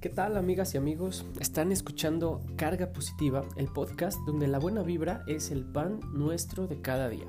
¿Qué tal amigas y amigos? Están escuchando Carga Positiva, el podcast donde la buena vibra es el pan nuestro de cada día.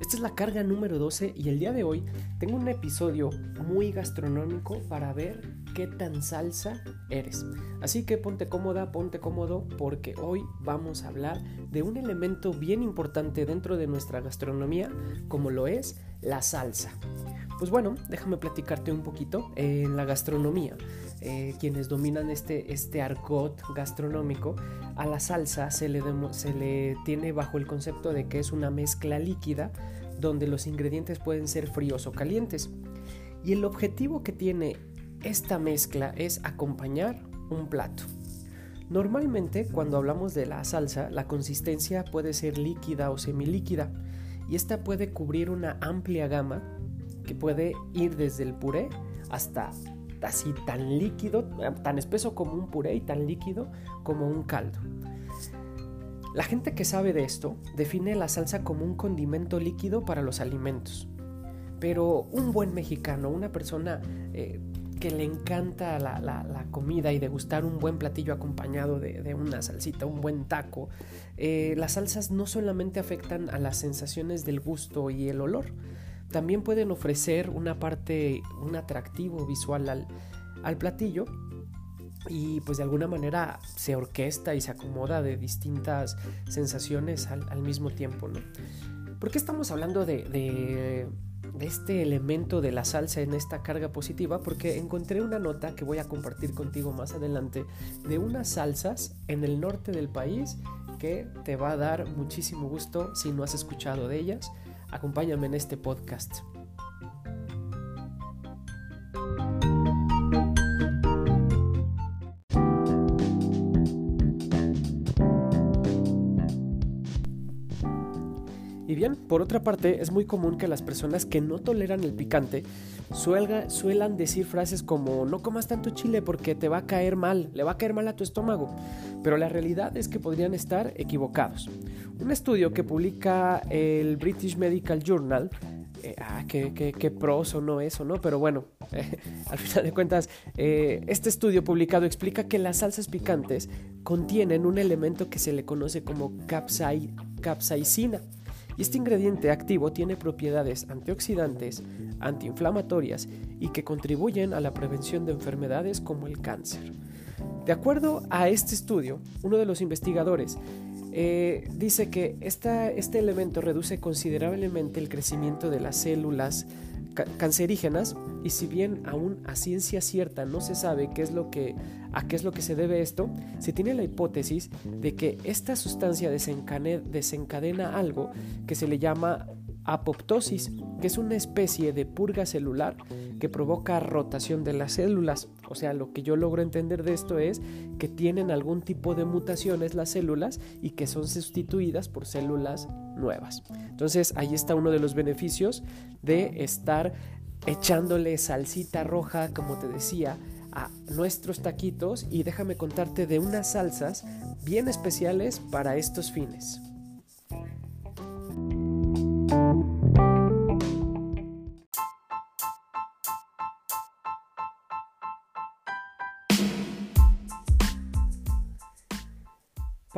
Esta es la carga número 12 y el día de hoy tengo un episodio muy gastronómico para ver qué tan salsa eres. Así que ponte cómoda, ponte cómodo porque hoy vamos a hablar de un elemento bien importante dentro de nuestra gastronomía como lo es la salsa. Pues bueno, déjame platicarte un poquito en la gastronomía. Eh, quienes dominan este, este argot gastronómico, a la salsa se le, se le tiene bajo el concepto de que es una mezcla líquida donde los ingredientes pueden ser fríos o calientes. Y el objetivo que tiene esta mezcla es acompañar un plato. Normalmente cuando hablamos de la salsa, la consistencia puede ser líquida o semilíquida y esta puede cubrir una amplia gama que puede ir desde el puré hasta así tan líquido, tan espeso como un puré y tan líquido como un caldo. La gente que sabe de esto define la salsa como un condimento líquido para los alimentos. Pero un buen mexicano, una persona eh, que le encanta la, comida y degustar un buen platillo acompañado de, una salsita, un buen taco, eh, las salsas no solamente afectan a las sensaciones del gusto y el olor, también pueden ofrecer una parte, un atractivo visual al, platillo y pues de alguna manera se orquesta y se acomoda de distintas sensaciones al, mismo tiempo, ¿no? ¿Por qué estamos hablando de, de, este elemento de la salsa en esta carga positiva? Porque encontré una nota que voy a compartir contigo más adelante de unas salsas en el norte del país que te va a dar muchísimo gusto si no has escuchado de ellas Acompáñame en este podcast. Por otra parte, es muy común que las personas que no toleran el picante suelan decir frases como no comas tanto chile porque te va a caer mal, le va a caer mal a tu estómago. Pero la realidad es que podrían estar equivocados. Un estudio que publica el British Medical Journal eh, ah, qué, qué, pros o no eso, ¿no? Pero bueno, al final de cuentas, eh, este estudio publicado explica que las salsas picantes contienen un elemento que se le conoce como capsaicina este ingrediente activo tiene propiedades antioxidantes, antiinflamatorias y que contribuyen a la prevención de enfermedades como el cáncer. De acuerdo a este estudio, uno de los investigadores eh, dice que este elemento reduce considerablemente el crecimiento de las células cancerígenas y si bien aún a ciencia cierta no se sabe qué es lo que, a qué es lo que se debe esto, se tiene la hipótesis de que esta sustancia desencadena algo que se le llama apoptosis, que es una especie de purga celular que provoca rotación de las células. O sea, lo que yo logro entender de esto es que tienen algún tipo de mutaciones las células y que son sustituidas por células nuevas. Entonces, ahí está uno de los beneficios de estar echándole salsita roja, como te decía, a nuestros taquitos y déjame contarte de unas salsas bien especiales para estos fines.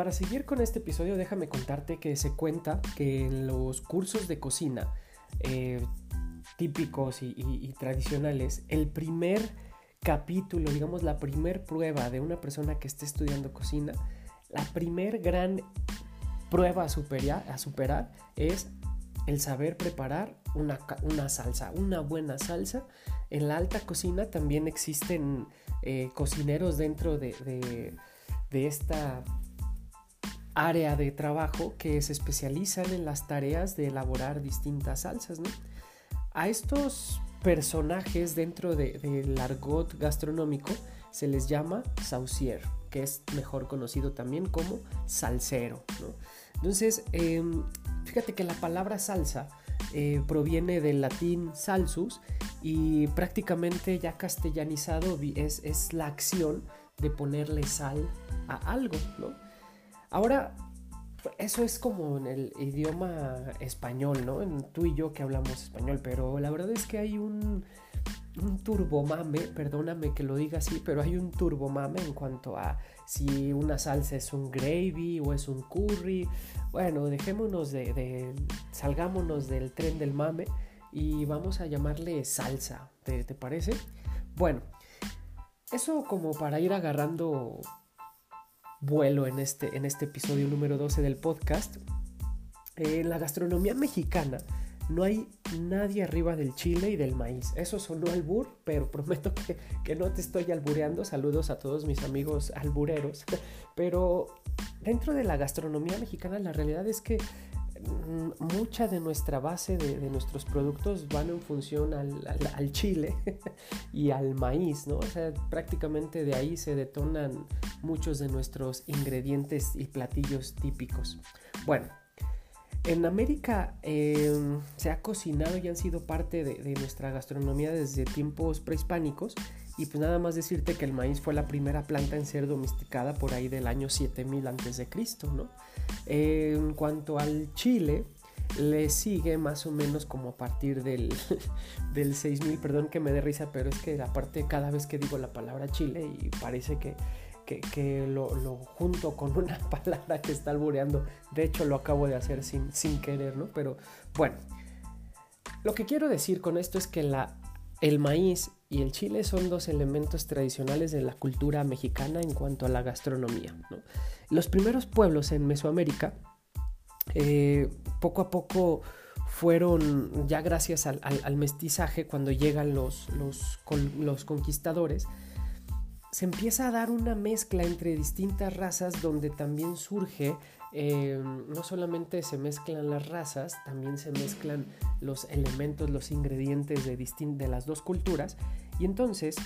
Para seguir con este episodio, déjame contarte que se cuenta que en los cursos de cocina eh, típicos y, tradicionales, el primer capítulo, digamos la primer prueba de una persona que esté estudiando cocina, la primer gran prueba a superar, es el saber preparar una, salsa, una buena salsa. En la alta cocina también existen eh, cocineros dentro de, de esta área de trabajo que se especializan en las tareas de elaborar distintas salsas. A estos personajes dentro del argot gastronómico se les llama saucier, que es mejor conocido también como salsero. Entonces, em, fíjate que la palabra salsa eh, proviene del latín salsus y prácticamente ya castellanizado es, es la acción de ponerle sal a algo, ¿no? Ahora, eso es como en el idioma español, ¿no? En tú y yo que hablamos español, pero la verdad es que hay un un turbomame, perdóname que lo diga así, pero hay un turbomame en cuanto a si una salsa es un gravy o es un curry. Bueno, dejémonos de, salgámonos del tren del mame y vamos a llamarle salsa, ¿te, te parece? Bueno, eso como para ir agarrando vuelo en este, en este episodio número 12 del podcast. En la gastronomía mexicana no hay nadie arriba del chile y del maíz. Eso sonó albur, pero prometo que, que, no te estoy albureando. Saludos a todos mis amigos albureros. Pero dentro de la gastronomía mexicana la realidad es que mucha de nuestra base de, nuestros productos van en función al, chile y al maíz, ¿no? O sea, prácticamente de ahí se detonan muchos de nuestros ingredientes y platillos típicos. Bueno, en América eh, se ha cocinado y han sido parte de, nuestra gastronomía desde tiempos prehispánicos. Y pues nada más decirte que el maíz fue la primera planta en ser domesticada por ahí del año 7000 a.C., ¿no? En cuanto al chile, le sigue más o menos como a partir del, del 6000, perdón que me dé risa, pero es que aparte cada vez que digo la palabra chile y parece que que, lo, junto con una palabra que está albureando. De hecho, lo acabo de hacer sin, sin querer, ¿no? Pero bueno, lo que quiero decir con esto es que la, el maíz y el chile son dos elementos tradicionales de la cultura mexicana en cuanto a la gastronomía. ¿no? Los primeros pueblos en Mesoamérica, eh, poco a poco fueron, ya gracias al, mestizaje, cuando llegan los, los, los conquistadores, se empieza a dar una mezcla entre distintas razas donde también surge, eh, no solamente se mezclan las razas, también se mezclan los elementos, los ingredientes de, de las dos culturas y entonces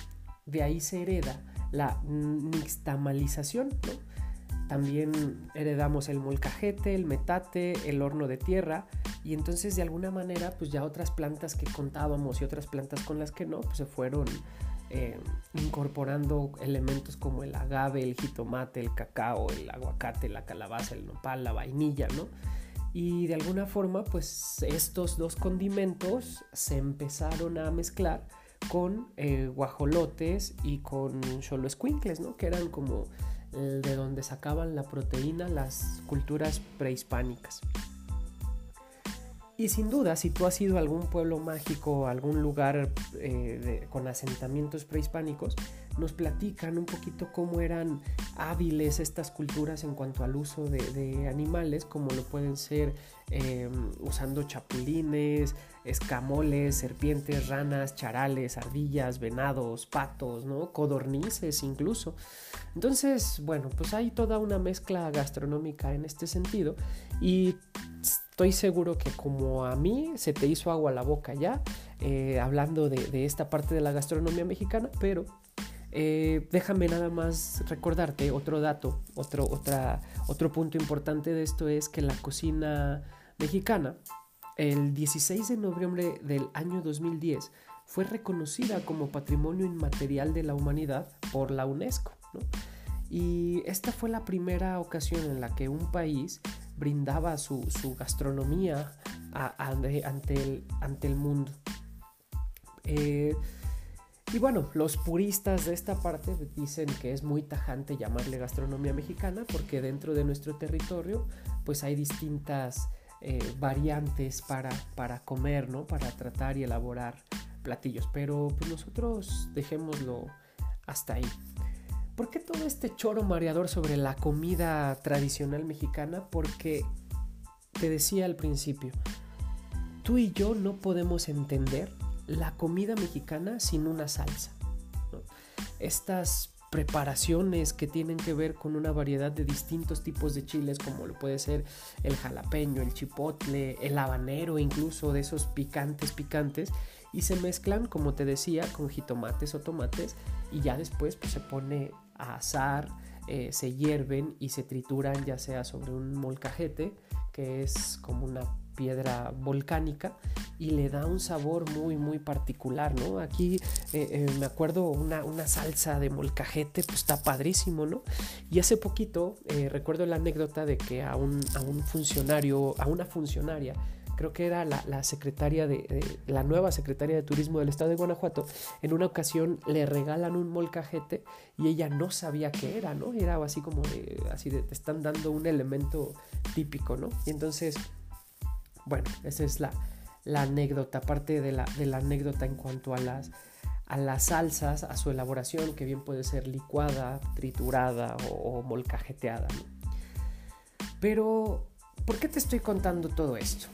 de ahí se hereda la nixtamalización. También heredamos el molcajete, el metate, el horno de tierra y entonces de alguna manera pues ya otras plantas que contábamos y otras plantas con las que no pues se fueron eh, incorporando elementos como el agave, el jitomate, el cacao, el aguacate, la calabaza, el nopal, la vainilla, ¿no? Y de alguna forma, pues estos dos condimentos se empezaron a mezclar con eh, guajolotes y con cholo squinkles, ¿no? Que eran como de donde sacaban la proteína las culturas prehispánicas. Y sin duda, si tú has ido a algún pueblo mágico, algún lugar eh, con asentamientos prehispánicos, nos platican un poquito cómo eran hábiles estas culturas en cuanto al uso de, animales, como lo pueden ser eh, usando chapulines, escamoles, serpientes, ranas, charales, ardillas, venados, patos, ¿no? Codornices incluso. Entonces, bueno, pues hay toda una mezcla gastronómica en este sentido y Estoy seguro que como a mí se te hizo agua la boca ya, eh, hablando de, de, esta parte de la gastronomía mexicana, pero eh, déjame nada más recordarte otro dato, otro, otra, otro punto importante de esto es que la cocina mexicana, el 16 de noviembre del año 2010, fue reconocida como Patrimonio Inmaterial de la Humanidad por la UNESCO. ¿no? Y esta fue la primera ocasión en la que un país brindaba su, su gastronomía ante, el, ante el mundo. Eh, y bueno, los puristas de esta parte dicen que es muy tajante llamarle gastronomía mexicana porque dentro de nuestro territorio pues hay distintas eh, variantes para, para comer, ¿no? Para tratar y elaborar platillos. Pero pues nosotros dejémoslo hasta ahí. ¿Por qué todo este choro mareador sobre la comida tradicional mexicana? Porque te decía al principio, tú y yo no podemos entender la comida mexicana sin una salsa. Estas preparaciones que tienen que ver con una variedad de distintos tipos de chiles como lo puede ser el jalapeño, el chipotle, el habanero incluso de esos picantes picantes y se mezclan como te decía con jitomates o tomates y ya después pues se pone a asar, eh, se hierven y se trituran ya sea sobre un molcajete, que es como una piedra volcánica y le da un sabor muy muy particular, ¿no? Aquí eh, eh, me acuerdo una, una, salsa de molcajete, pues está padrísimo, ¿no? Y hace poquito recuerdo la anécdota de que a un, a un funcionario, a una funcionaria creo que era la, secretaria de, la nueva secretaria de turismo del estado de Guanajuato, en una ocasión le regalan un molcajete y ella no sabía qué era, ¿no? Era así como de, así de, te están dando un elemento típico, ¿no? Y entonces, bueno, esa es la, anécdota, parte de la, anécdota en cuanto a las, a las salsas, a su elaboración, que bien puede ser licuada, triturada o, o molcajeteada, ¿no? Pero, ¿por qué te estoy contando todo esto?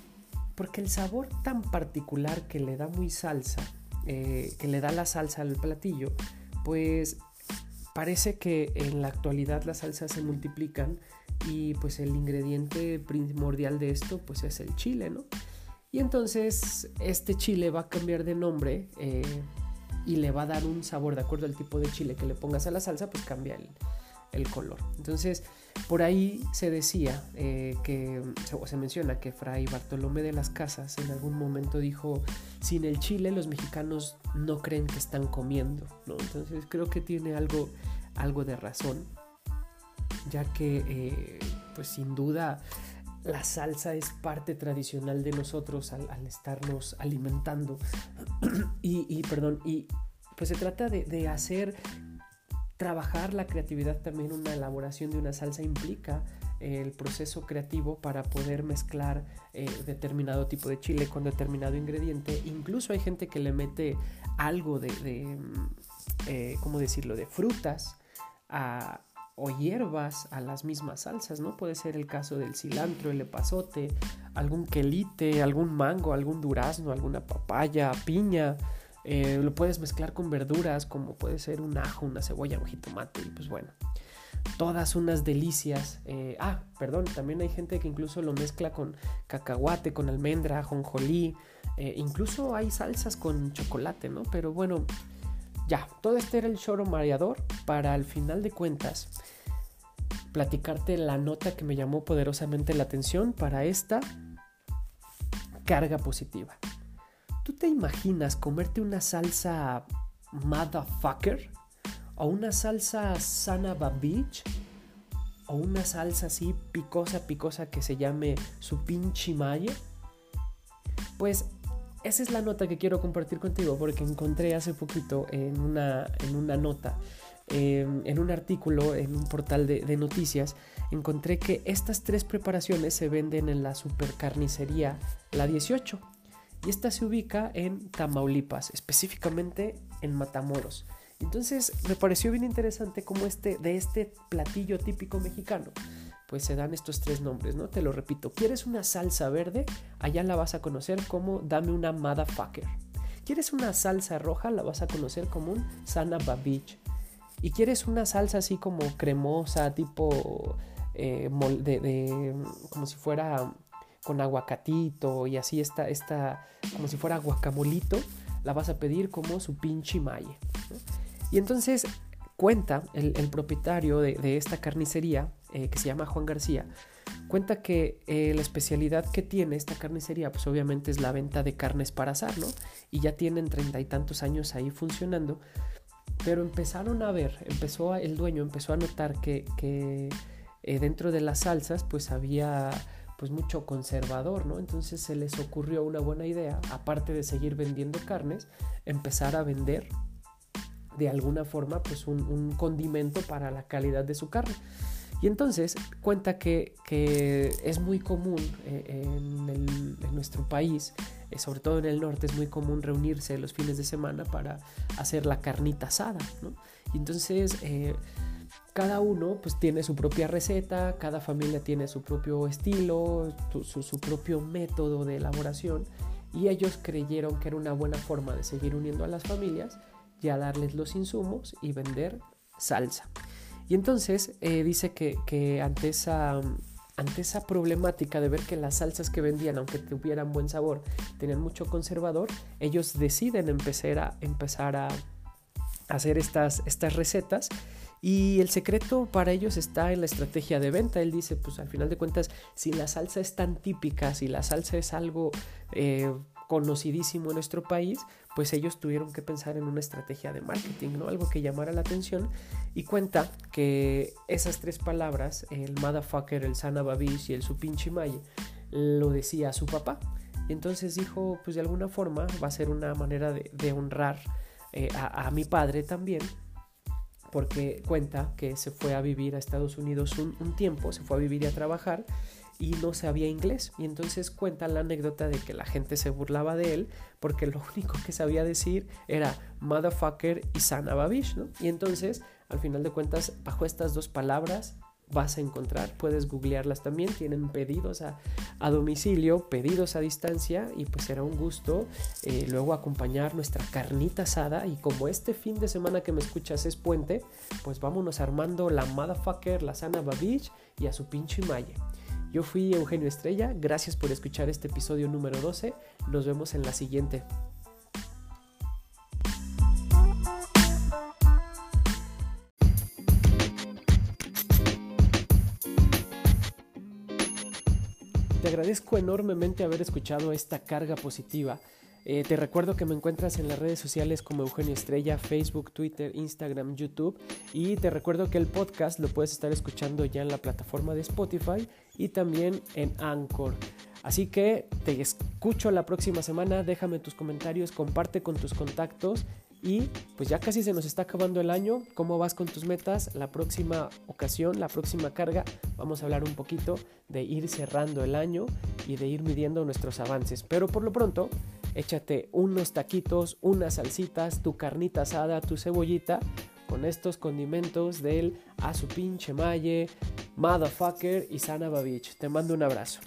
Porque el sabor tan particular que le da muy salsa, eh, que le da la salsa al platillo, pues parece que en la actualidad las salsas se multiplican y pues el ingrediente primordial de esto pues es el chile, ¿no? Y entonces este chile va a cambiar de nombre eh, y le va a dar un sabor de acuerdo al tipo de chile que le pongas a la salsa, pues cambia el, el color. Entonces, por ahí se decía eh, que, se menciona que Fray Bartolomé de las Casas en algún momento dijo, sin el chile los mexicanos no creen que están comiendo, ¿no? Entonces creo que tiene algo, algo de razón, ya que, eh, pues sin duda, la salsa es parte tradicional de nosotros al, estarnos alimentando. y, perdón, y pues se trata de hacer trabajar la creatividad también, una elaboración de una salsa implica el proceso creativo para poder mezclar eh, determinado tipo de chile con determinado ingrediente. Incluso hay gente que le mete algo de, mm, eh, ¿cómo decirlo?, de frutas o hierbas a las mismas salsas, ¿no? Puede ser el caso del cilantro, el epazote, algún quelite, algún mango, algún durazno, alguna papaya, piña, eh, lo puedes mezclar con verduras como puede ser un ajo, una cebolla, un jitomate y pues bueno, todas unas delicias. Eh, ah, perdón, también hay gente que incluso lo mezcla con cacahuate, con almendra, jonjolí, eh, incluso hay salsas con chocolate, ¿no? Pero bueno, ya, todo este era el choro mareador para al final de cuentas platicarte la nota que me llamó poderosamente la atención para esta carga positiva. ¿Tú te imaginas comerte una salsa motherfucker? ¿O una salsa sana babich? ¿O una salsa así picosa, picosa que se llame su pinche malle? Pues esa es la nota que quiero compartir contigo porque encontré hace poquito en una, en una nota, em, en un artículo, en un portal de, de, noticias, encontré que estas tres preparaciones se venden en la supercarnicería La 18 y esta se ubica en Tamaulipas, específicamente en Matamoros. Entonces me pareció bien interesante cómo este, de este platillo típico mexicano, pues se dan estos tres nombres, ¿no? Te lo repito, ¿quieres una salsa verde? Allá la vas a conocer como dame una motherfucker. ¿Quieres una salsa roja? La vas a conocer como un sana babich. Y quieres una salsa así como cremosa, tipo eh, de, como si fuera con aguacatito y así esta, esta, como si fuera guacamolito, la vas a pedir como su pinche malle. Y entonces cuenta el, propietario de, esta carnicería, eh, que se llama Juan García, cuenta que eh, la especialidad que tiene esta carnicería, pues obviamente es la venta de carnes para asar, ¿no? Y ya tienen treinta y tantos años ahí funcionando, pero empezaron a ver, empezó el dueño empezó a notar que, que eh, dentro de las salsas, pues había pues mucho conservador, ¿no? Entonces se les ocurrió una buena idea, aparte de seguir vendiendo carnes, empezar a vender de alguna forma pues un, condimento para la calidad de su carne. Y entonces cuenta que, es muy común eh, en, nuestro país, eh, sobre todo en el norte, es muy común reunirse los fines de semana para hacer la carnita asada, ¿no? Y entonces eh, cada uno pues tiene su propia receta, cada familia tiene su propio estilo, su, propio método de elaboración y ellos creyeron que era una buena forma de seguir uniendo a las familias ya darles los insumos y vender salsa. Y entonces eh, dice que, ante, esa, ante esa problemática de ver que las salsas que vendían, aunque tuvieran buen sabor, tenían mucho conservador, ellos deciden empezar a, empezar a hacer estas, estas recetas y el secreto para ellos está en la estrategia de venta. Él dice, pues al final de cuentas, si la salsa es tan típica, si la salsa es algo eh, conocidísimo en nuestro país, pues ellos tuvieron que pensar en una estrategia de marketing, ¿no? Algo que llamara la atención. Y cuenta que esas tres palabras, el motherfucker, el sana babish y el su pinche lo decía su papá. Y entonces dijo, pues de alguna forma va a ser una manera de, honrar eh, a, mi padre también, porque cuenta que se fue a vivir a Estados Unidos un, tiempo, se fue a vivir y a trabajar y no sabía inglés. Y entonces cuenta la anécdota de que la gente se burlaba de él porque lo único que sabía decir era motherfucker y sana babish, ¿no? Y entonces, al final de cuentas, bajo estas dos palabras vas a encontrar, puedes googlearlas también, tienen pedidos a, domicilio, pedidos a distancia y pues será un gusto eh, luego acompañar nuestra carnita asada y como este fin de semana que me escuchas es puente, pues vámonos armando la motherfucker, la sana babish y a su pinche malle. Yo fui Eugenio Estrella, gracias por escuchar este episodio número 12, nos vemos en la siguiente. Agradezco enormemente haber escuchado esta carga positiva eh, te recuerdo que me encuentras en las redes sociales como Eugenio Estrella, Facebook, Twitter, Instagram, YouTube. Y te recuerdo que el podcast lo puedes estar escuchando ya en la plataforma de Spotify y también en Anchor. Así que te escucho la próxima semana, déjame tus comentarios, comparte con tus contactos y pues ya casi se nos está acabando el año. ¿Cómo vas con tus metas? La próxima ocasión, la próxima carga, vamos a hablar un poquito de ir cerrando el año y de ir midiendo nuestros avances. Pero por lo pronto, échate unos taquitos, unas salsitas, tu carnita asada, tu cebollita con estos condimentos del a su pinche malle, motherfucker y sana babich. Te mando un abrazo.